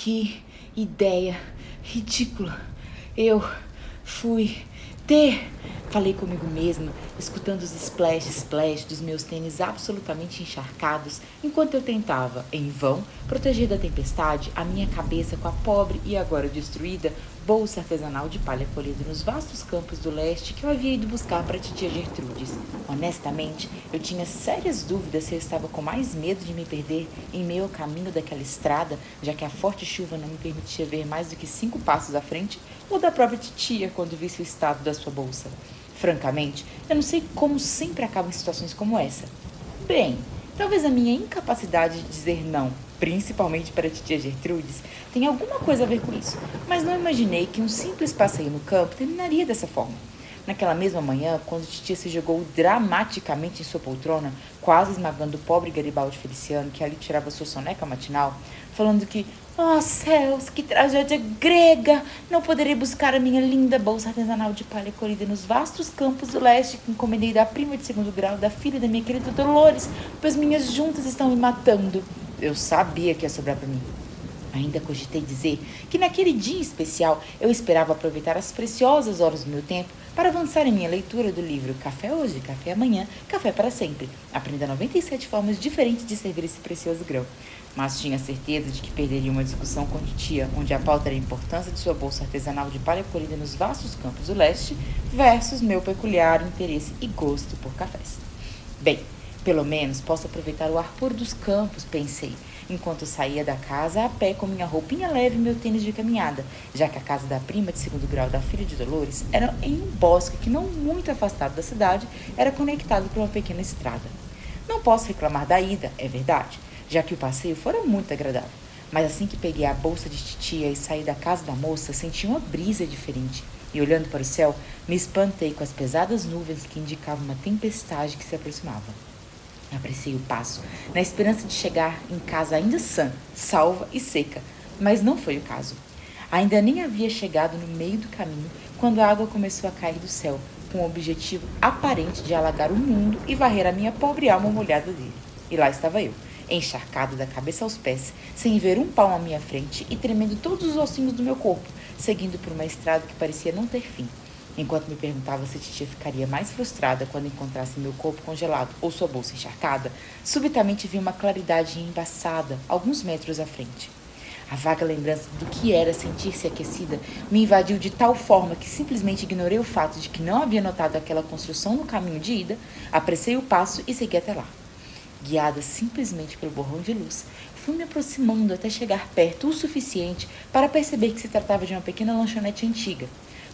Que ideia ridícula. Eu fui ter. Falei comigo mesma, escutando os splash splash dos meus tênis absolutamente encharcados, enquanto eu tentava, em vão, proteger da tempestade a minha cabeça com a pobre e agora destruída bolsa artesanal de palha colhida nos vastos campos do leste que eu havia ido buscar para a titia Gertrudes. Honestamente, eu tinha sérias dúvidas se eu estava com mais medo de me perder em meio ao caminho daquela estrada, já que a forte chuva não me permitia ver mais do que cinco passos à frente, ou da própria titia quando visse o estado da sua bolsa. Francamente, eu não sei como sempre acabo em situações como essa. Bem, talvez a minha incapacidade de dizer não principalmente para a titia Gertrudes, tem alguma coisa a ver com isso, mas não imaginei que um simples passeio no campo terminaria dessa forma. Naquela mesma manhã, quando titia se jogou dramaticamente em sua poltrona, quase esmagando o pobre Garibaldi Feliciano, que ali tirava sua soneca matinal, falando que, oh céus, que tragédia grega! Não poderei buscar a minha linda bolsa artesanal de palha colhida nos vastos campos do leste que encomendei da prima de segundo grau da filha da minha querida Dolores, pois minhas juntas estão me matando. Eu sabia que ia sobrar para mim. Ainda cogitei dizer que naquele dia especial eu esperava aproveitar as preciosas horas do meu tempo para avançar em minha leitura do livro Café Hoje, Café Amanhã, Café para Sempre. Aprenda 97 formas diferentes de servir esse precioso grão. Mas tinha certeza de que perderia uma discussão com titia, onde a pauta era a importância de sua bolsa artesanal de palha colhida nos vastos campos do leste versus meu peculiar interesse e gosto por cafés. Bem, pelo menos posso aproveitar o ar puro dos campos, pensei, enquanto saía da casa a pé com minha roupinha leve e meu tênis de caminhada, já que a casa da prima de segundo grau da filha de Dolores era em um bosque que, não muito afastado da cidade, era conectado por uma pequena estrada. Não posso reclamar da ida, é verdade, já que o passeio fora muito agradável. Mas assim que peguei a bolsa de titia e saí da casa da moça, senti uma brisa diferente. E olhando para o céu, me espantei com as pesadas nuvens que indicavam uma tempestade que se aproximava. Apressei o passo, na esperança de chegar em casa ainda sã, salva e seca, mas não foi o caso. Ainda nem havia chegado no meio do caminho quando a água começou a cair do céu, com o objetivo aparente de alagar o mundo e varrer a minha pobre alma molhada dele. E lá estava eu, encharcado da cabeça aos pés, sem ver um palmo à minha frente e tremendo todos os ossinhos do meu corpo, seguindo por uma estrada que parecia não ter fim. Enquanto me perguntava se titia ficaria mais frustrada quando encontrasse meu corpo congelado ou sua bolsa encharcada, subitamente vi uma claridade embaçada alguns metros à frente. A vaga lembrança do que era sentir-se aquecida me invadiu de tal forma que simplesmente ignorei o fato de que não havia notado aquela construção no caminho de ida, apressei o passo e segui até lá. Guiada simplesmente pelo borrão de luz, fui me aproximando até chegar perto o suficiente para perceber que se tratava de uma pequena lanchonete antiga,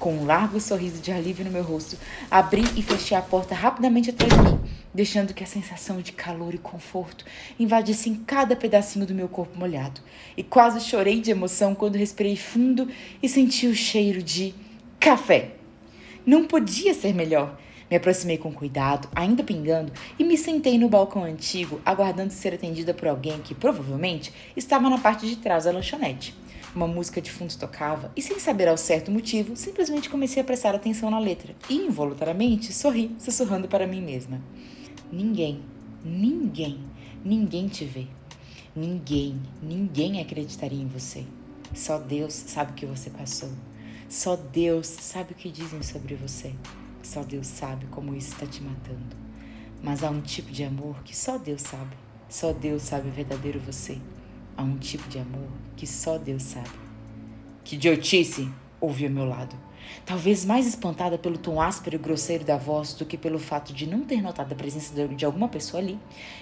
com um largo sorriso de alívio no meu rosto, abri e fechei a porta rapidamente atrás de mim, deixando que a sensação de calor e conforto invadisse em cada pedacinho do meu corpo molhado. E quase chorei de emoção quando respirei fundo e senti o cheiro de café. Não podia ser melhor. Me aproximei com cuidado, ainda pingando, e me sentei no balcão antigo, aguardando ser atendida por alguém que provavelmente estava na parte de trás da lanchonete. Uma música de fundo tocava e, sem saber ao certo motivo, simplesmente comecei a prestar atenção na letra e, involuntariamente, sorri, sussurrando para mim mesma: Ninguém, ninguém, ninguém te vê. Ninguém, ninguém acreditaria em você. Só Deus sabe o que você passou. Só Deus sabe o que dizem sobre você. Só Deus sabe como isso está te matando. Mas há um tipo de amor que só Deus sabe. Só Deus sabe o verdadeiro você a um tipo de amor que só Deus sabe. Que idiotice! ouvi ao meu lado. Talvez mais espantada pelo tom áspero e grosseiro da voz do que pelo fato de não ter notado a presença de alguma pessoa ali,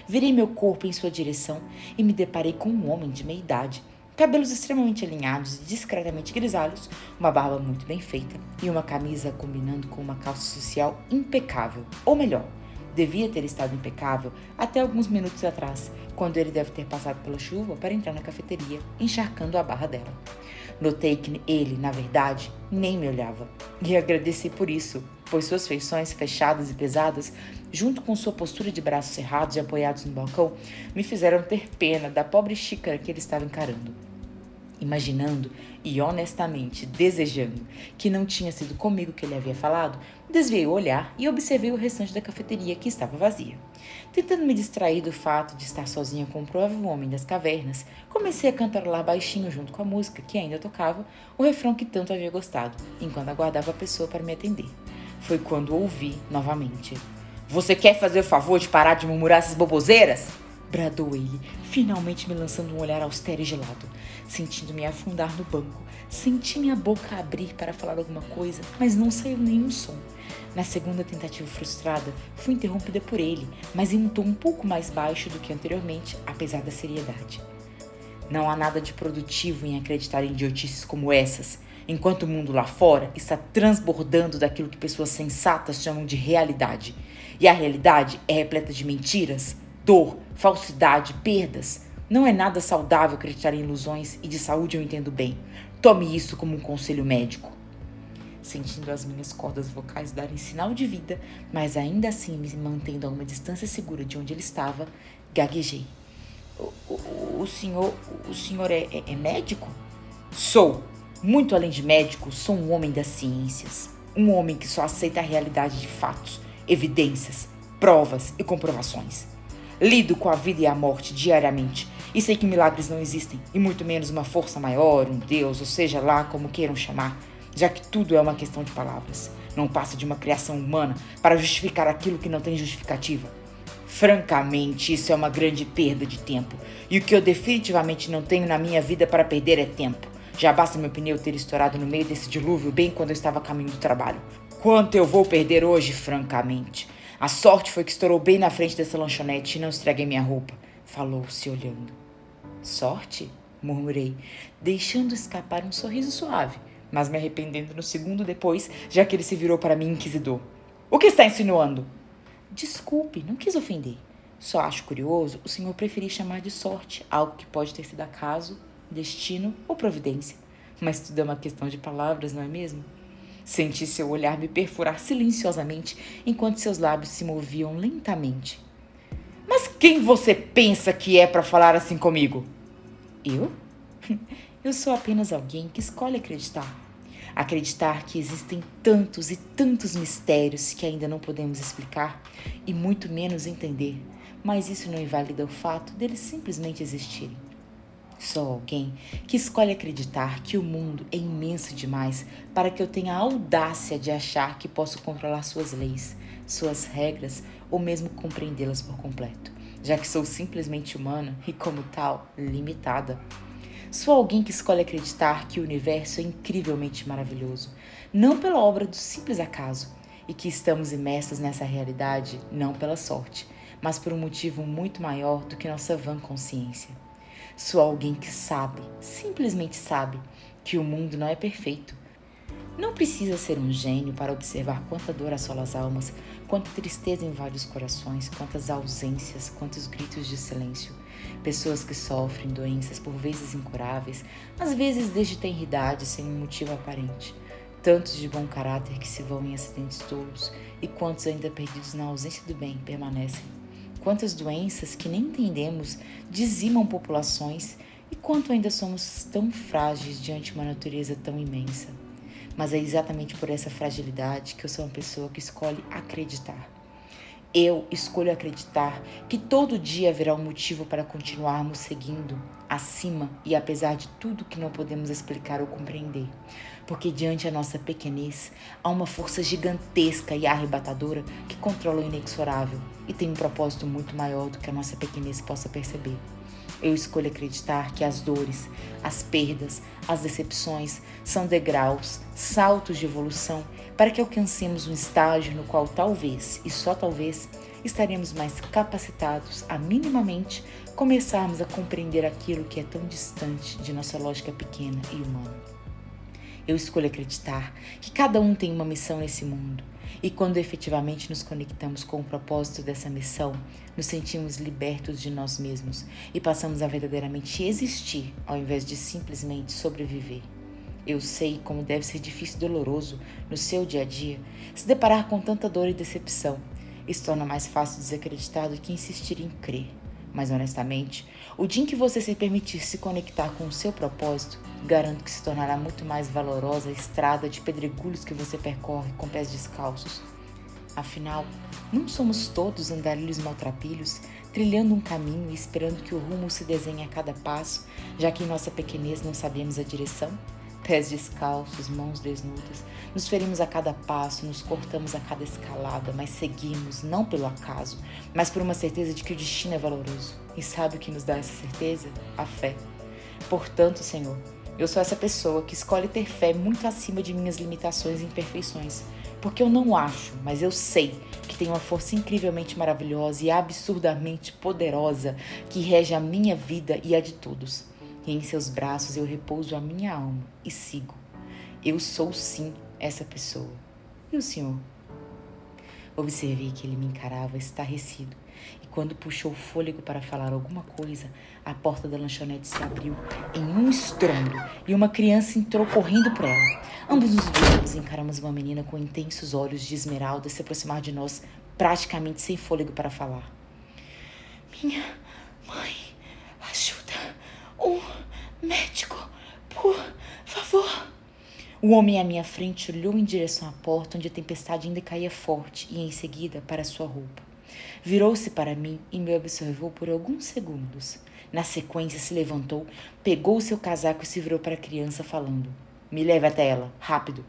virei meu corpo em sua direção e me deparei com um homem de meia idade, cabelos extremamente alinhados e discretamente grisalhos, uma barba muito bem feita e uma camisa combinando com uma calça social impecável. Ou melhor, devia ter estado impecável até alguns minutos atrás, quando ele deve ter passado pela chuva para entrar na cafeteria, encharcando a barra dela. Notei que ele, na verdade, nem me olhava. E agradeci por isso, pois suas feições fechadas e pesadas, junto com sua postura de braços cerrados e apoiados no balcão, me fizeram ter pena da pobre xícara que ele estava encarando. Imaginando e honestamente desejando que não tinha sido comigo que ele havia falado, desviei o olhar e observei o restante da cafeteria que estava vazia. Tentando me distrair do fato de estar sozinha com o provável homem das cavernas, comecei a cantarolar baixinho junto com a música que ainda tocava, o refrão que tanto havia gostado, enquanto aguardava a pessoa para me atender. Foi quando ouvi novamente. Você quer fazer o favor de parar de murmurar essas boboseiras? Bradou ele, finalmente me lançando um olhar austero e gelado. Sentindo-me afundar no banco, senti minha boca abrir para falar alguma coisa, mas não saiu nenhum som. Na segunda tentativa frustrada, fui interrompida por ele, mas em um tom um pouco mais baixo do que anteriormente, apesar da seriedade. Não há nada de produtivo em acreditar em idiotices como essas, enquanto o mundo lá fora está transbordando daquilo que pessoas sensatas chamam de realidade. E a realidade é repleta de mentiras, dor, falsidade, perdas. Não é nada saudável acreditar em ilusões e de saúde eu entendo bem. Tome isso como um conselho médico. Sentindo as minhas cordas vocais darem sinal de vida, mas ainda assim me mantendo a uma distância segura de onde ele estava, gaguejei. O, o, o senhor, o senhor é, é, é médico? Sou. Muito além de médico, sou um homem das ciências. Um homem que só aceita a realidade de fatos, evidências, provas e comprovações. Lido com a vida e a morte diariamente e sei que milagres não existem, e muito menos uma força maior, um Deus, ou seja lá como queiram chamar, já que tudo é uma questão de palavras. Não passa de uma criação humana para justificar aquilo que não tem justificativa. Francamente, isso é uma grande perda de tempo. E o que eu definitivamente não tenho na minha vida para perder é tempo. Já basta meu pneu ter estourado no meio desse dilúvio bem quando eu estava a caminho do trabalho. Quanto eu vou perder hoje, francamente? A sorte foi que estourou bem na frente dessa lanchonete e não estraguei minha roupa. Falou-se olhando. Sorte? murmurei, deixando escapar um sorriso suave, mas me arrependendo no segundo depois, já que ele se virou para mim inquisidor. O que está insinuando? Desculpe, não quis ofender. Só acho curioso o senhor preferir chamar de sorte algo que pode ter sido acaso, destino ou providência. Mas tudo é uma questão de palavras, não é mesmo? Senti seu olhar me perfurar silenciosamente enquanto seus lábios se moviam lentamente. Mas quem você pensa que é para falar assim comigo? Eu? Eu sou apenas alguém que escolhe acreditar. Acreditar que existem tantos e tantos mistérios que ainda não podemos explicar e muito menos entender, mas isso não invalida o fato deles simplesmente existirem. Sou alguém que escolhe acreditar que o mundo é imenso demais para que eu tenha a audácia de achar que posso controlar suas leis, suas regras ou mesmo compreendê-las por completo, já que sou simplesmente humana e, como tal, limitada. Sou alguém que escolhe acreditar que o universo é incrivelmente maravilhoso, não pela obra do simples acaso, e que estamos imersos nessa realidade não pela sorte, mas por um motivo muito maior do que nossa vã consciência. Sou alguém que sabe, simplesmente sabe, que o mundo não é perfeito. Não precisa ser um gênio para observar quanta dor assola as almas, quanta tristeza invade os corações, quantas ausências, quantos gritos de silêncio. Pessoas que sofrem doenças por vezes incuráveis, às vezes desde tenridade, sem um motivo aparente. Tantos de bom caráter que se vão em acidentes tolos e quantos ainda perdidos na ausência do bem permanecem quantas doenças que nem entendemos dizimam populações e quanto ainda somos tão frágeis diante de uma natureza tão imensa. Mas é exatamente por essa fragilidade que eu sou uma pessoa que escolhe acreditar. Eu escolho acreditar que todo dia haverá um motivo para continuarmos seguindo acima e apesar de tudo que não podemos explicar ou compreender. Porque diante da nossa pequenez há uma força gigantesca e arrebatadora que controla o inexorável e tem um propósito muito maior do que a nossa pequenez possa perceber. Eu escolho acreditar que as dores, as perdas, as decepções são degraus, saltos de evolução para que alcancemos um estágio no qual talvez, e só talvez, estaremos mais capacitados a minimamente começarmos a compreender aquilo que é tão distante de nossa lógica pequena e humana. Eu escolho acreditar que cada um tem uma missão nesse mundo e quando efetivamente nos conectamos com o propósito dessa missão, nos sentimos libertos de nós mesmos e passamos a verdadeiramente existir ao invés de simplesmente sobreviver. Eu sei como deve ser difícil e doloroso no seu dia a dia se deparar com tanta dor e decepção. Isso torna mais fácil desacreditar do que insistir em crer. Mas honestamente, o dia em que você se permitir se conectar com o seu propósito, garanto que se tornará muito mais valorosa a estrada de pedregulhos que você percorre com pés descalços. Afinal, não somos todos andarilhos maltrapilhos, trilhando um caminho e esperando que o rumo se desenhe a cada passo, já que em nossa pequenez não sabemos a direção? Pés descalços, mãos desnudas, nos ferimos a cada passo, nos cortamos a cada escalada, mas seguimos, não pelo acaso, mas por uma certeza de que o destino é valoroso. E sabe o que nos dá essa certeza? A fé. Portanto, Senhor, eu sou essa pessoa que escolhe ter fé muito acima de minhas limitações e imperfeições, porque eu não acho, mas eu sei que tem uma força incrivelmente maravilhosa e absurdamente poderosa que rege a minha vida e a de todos. E em seus braços eu repouso a minha alma e sigo. Eu sou sim essa pessoa. E o senhor? Observei que ele me encarava estarrecido, e quando puxou o fôlego para falar alguma coisa, a porta da lanchonete se abriu em um estrondo e uma criança entrou correndo por ela. Ambos nos viramos e encaramos uma menina com intensos olhos de esmeralda se aproximar de nós, praticamente sem fôlego para falar. Minha mãe, médico, por favor! O homem à minha frente olhou em direção à porta, onde a tempestade ainda caía forte, e em seguida para sua roupa. Virou-se para mim e me observou por alguns segundos. Na sequência, se levantou, pegou seu casaco e se virou para a criança, falando: Me leve até ela, rápido.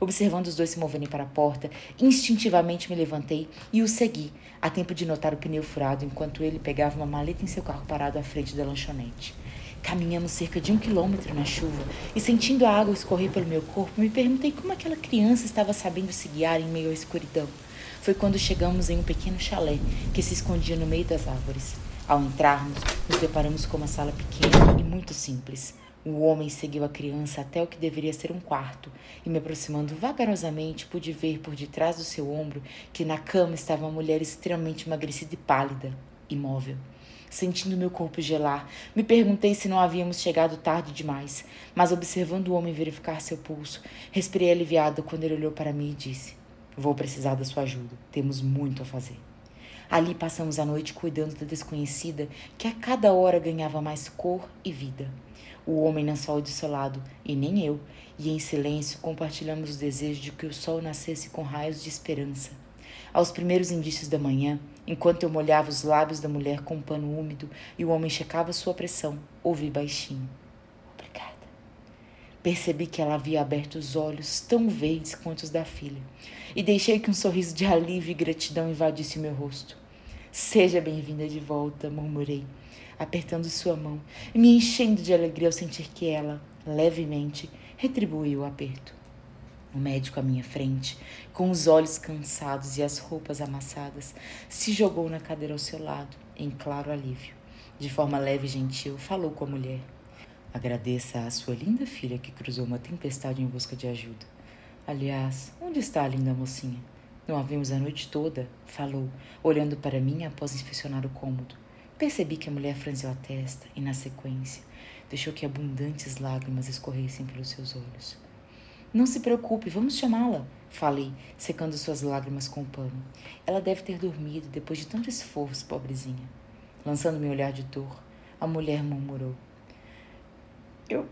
Observando os dois se moverem para a porta, instintivamente me levantei e o segui, a tempo de notar o pneu furado enquanto ele pegava uma maleta em seu carro parado à frente da lanchonete. Caminhamos cerca de um quilômetro na chuva e, sentindo a água escorrer pelo meu corpo, me perguntei como aquela criança estava sabendo se guiar em meio à escuridão. Foi quando chegamos em um pequeno chalé que se escondia no meio das árvores. Ao entrarmos, nos deparamos com uma sala pequena e muito simples. O homem seguiu a criança até o que deveria ser um quarto, e me aproximando vagarosamente, pude ver por detrás do seu ombro que na cama estava uma mulher extremamente emagrecida e pálida, imóvel sentindo meu corpo gelar. Me perguntei se não havíamos chegado tarde demais, mas observando o homem verificar seu pulso, respirei aliviado quando ele olhou para mim e disse: Vou precisar da sua ajuda. Temos muito a fazer. Ali passamos a noite cuidando da desconhecida, que a cada hora ganhava mais cor e vida. O homem não saiu do seu lado, e nem eu, e em silêncio compartilhamos o desejo de que o sol nascesse com raios de esperança. Aos primeiros indícios da manhã, enquanto eu molhava os lábios da mulher com um pano úmido e o homem checava sua pressão, ouvi baixinho: Obrigada. Percebi que ela havia aberto os olhos tão verdes quanto os da filha e deixei que um sorriso de alívio e gratidão invadisse meu rosto. Seja bem-vinda de volta, murmurei, apertando sua mão e me enchendo de alegria ao sentir que ela, levemente, retribuiu o aperto. O médico à minha frente, com os olhos cansados e as roupas amassadas, se jogou na cadeira ao seu lado, em claro alívio. De forma leve e gentil, falou com a mulher. Agradeça à sua linda filha que cruzou uma tempestade em busca de ajuda. Aliás, onde está a linda mocinha? Não a vimos a noite toda, falou, olhando para mim após inspecionar o cômodo. Percebi que a mulher franziu a testa e, na sequência, deixou que abundantes lágrimas escorressem pelos seus olhos. Não se preocupe, vamos chamá-la, falei, secando suas lágrimas com o pano. Ela deve ter dormido depois de tanto esforço, pobrezinha. Lançando meu olhar de dor, a mulher murmurou: Eu.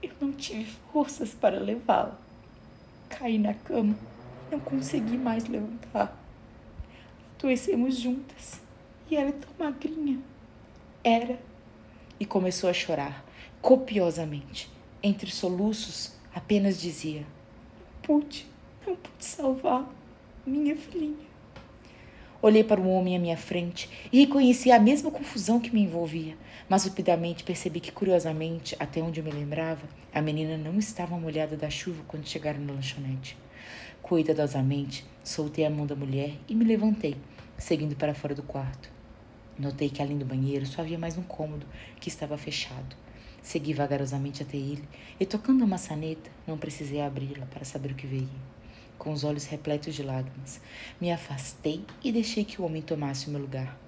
Eu não tive forças para levá-la. Caí na cama, não consegui mais levantar. Adoecemos juntas e ela é tão magrinha. Era. E começou a chorar, copiosamente. Entre soluços, Apenas dizia: Pude, não pude salvar minha filhinha. Olhei para o homem à minha frente e reconheci a mesma confusão que me envolvia, mas rapidamente percebi que, curiosamente, até onde eu me lembrava, a menina não estava molhada da chuva quando chegaram na lanchonete. Cuidadosamente, soltei a mão da mulher e me levantei, seguindo para fora do quarto. Notei que além do banheiro só havia mais um cômodo que estava fechado. Segui vagarosamente até ele e, tocando a maçaneta, não precisei abri-la para saber o que veio. Com os olhos repletos de lágrimas, me afastei e deixei que o homem tomasse o meu lugar.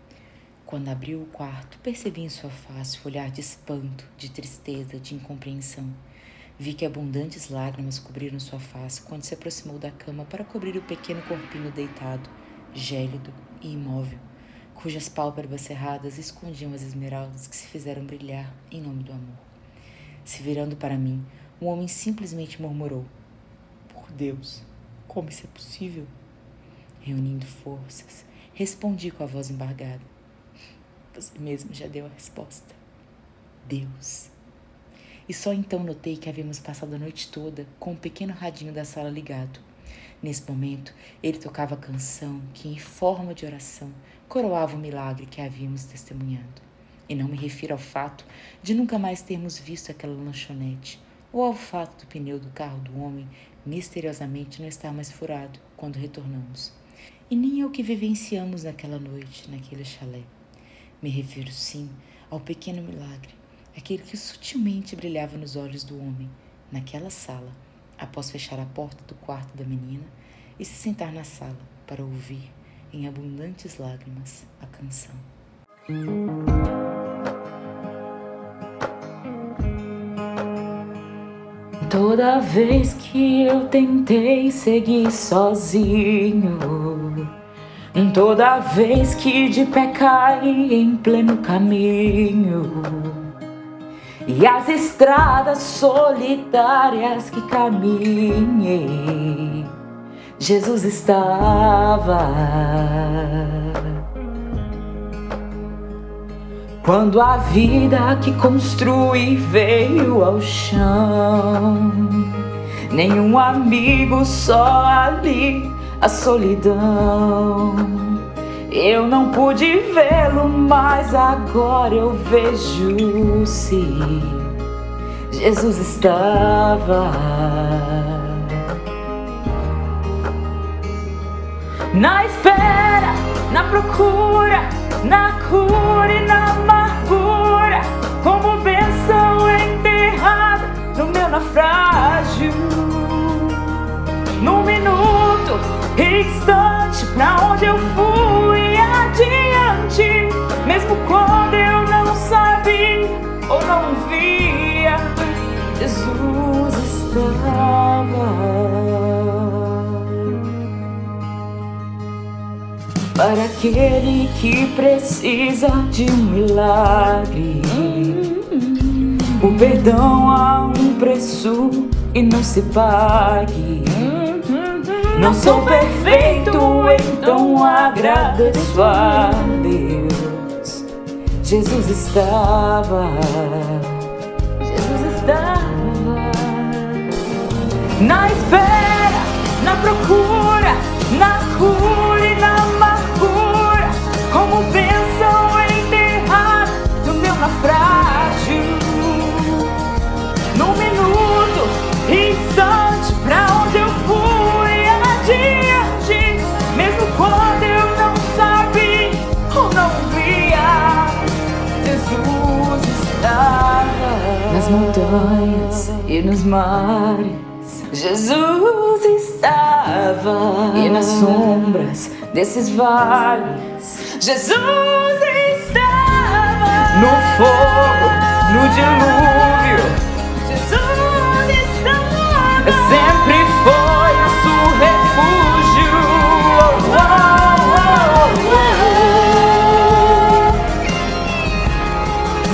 Quando abriu o quarto, percebi em sua face o olhar de espanto, de tristeza, de incompreensão. Vi que abundantes lágrimas cobriram sua face quando se aproximou da cama para cobrir o pequeno corpinho deitado, gélido e imóvel, cujas pálpebras cerradas escondiam as esmeraldas que se fizeram brilhar em nome do amor. Se virando para mim, o homem simplesmente murmurou: Por Deus, como isso é possível? Reunindo forças, respondi com a voz embargada: Você mesmo já deu a resposta. Deus. E só então notei que havíamos passado a noite toda com o um pequeno radinho da sala ligado. Nesse momento, ele tocava a canção que, em forma de oração, coroava o milagre que havíamos testemunhado. E não me refiro ao fato de nunca mais termos visto aquela lanchonete, ou ao fato do pneu do carro do homem misteriosamente não estar mais furado quando retornamos, e nem ao que vivenciamos naquela noite, naquele chalé. Me refiro, sim, ao pequeno milagre, aquele que sutilmente brilhava nos olhos do homem, naquela sala, após fechar a porta do quarto da menina e se sentar na sala para ouvir, em abundantes lágrimas, a canção. Toda vez que eu tentei seguir sozinho, toda vez que de pé caí em pleno caminho, e as estradas solitárias que caminhei, Jesus estava. Quando a vida que construí veio ao chão, nenhum amigo, só ali a solidão. Eu não pude vê-lo, mas agora eu vejo se Jesus estava. Na espera, na procura, na cura e na como benção enterrada no meu naufrágio. Num minuto, instante, pra onde eu fui adiante, mesmo quando eu não sabia ou não via, Jesus estava. para aquele que precisa de um milagre. O perdão há um preço e não se pague. Não sou perfeito, então agradeço a Deus. Jesus estava, Jesus estava na espera, na procura, na cura e na como bênção montanhas e nos mares. Jesus estava e nas sombras desses vales Jesus estava no fogo, no dilúvio. Jesus estava. Sempre foi nosso refúgio. Oh, oh, oh,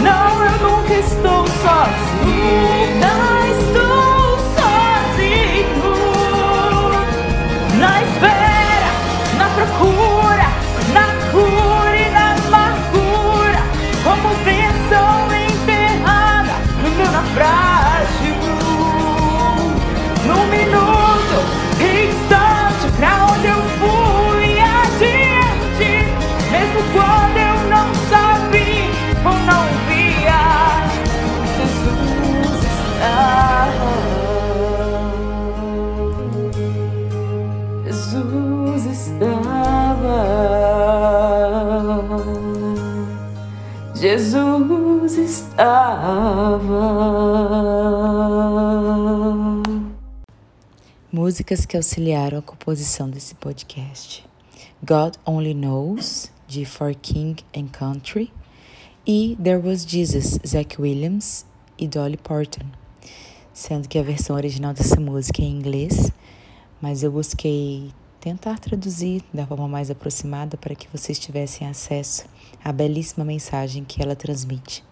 Não, eu nunca estou sozinho. Jesus estava. Músicas que auxiliaram a composição desse podcast: God Only Knows, de For King and Country, e There Was Jesus, Zach Williams e Dolly Parton, sendo que a versão original dessa música é em inglês, mas eu busquei tentar traduzir da forma mais aproximada para que vocês tivessem acesso à belíssima mensagem que ela transmite.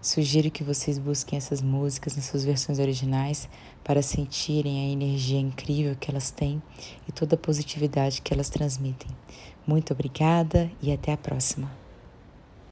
Sugiro que vocês busquem essas músicas nas suas versões originais para sentirem a energia incrível que elas têm e toda a positividade que elas transmitem. Muito obrigada e até a próxima.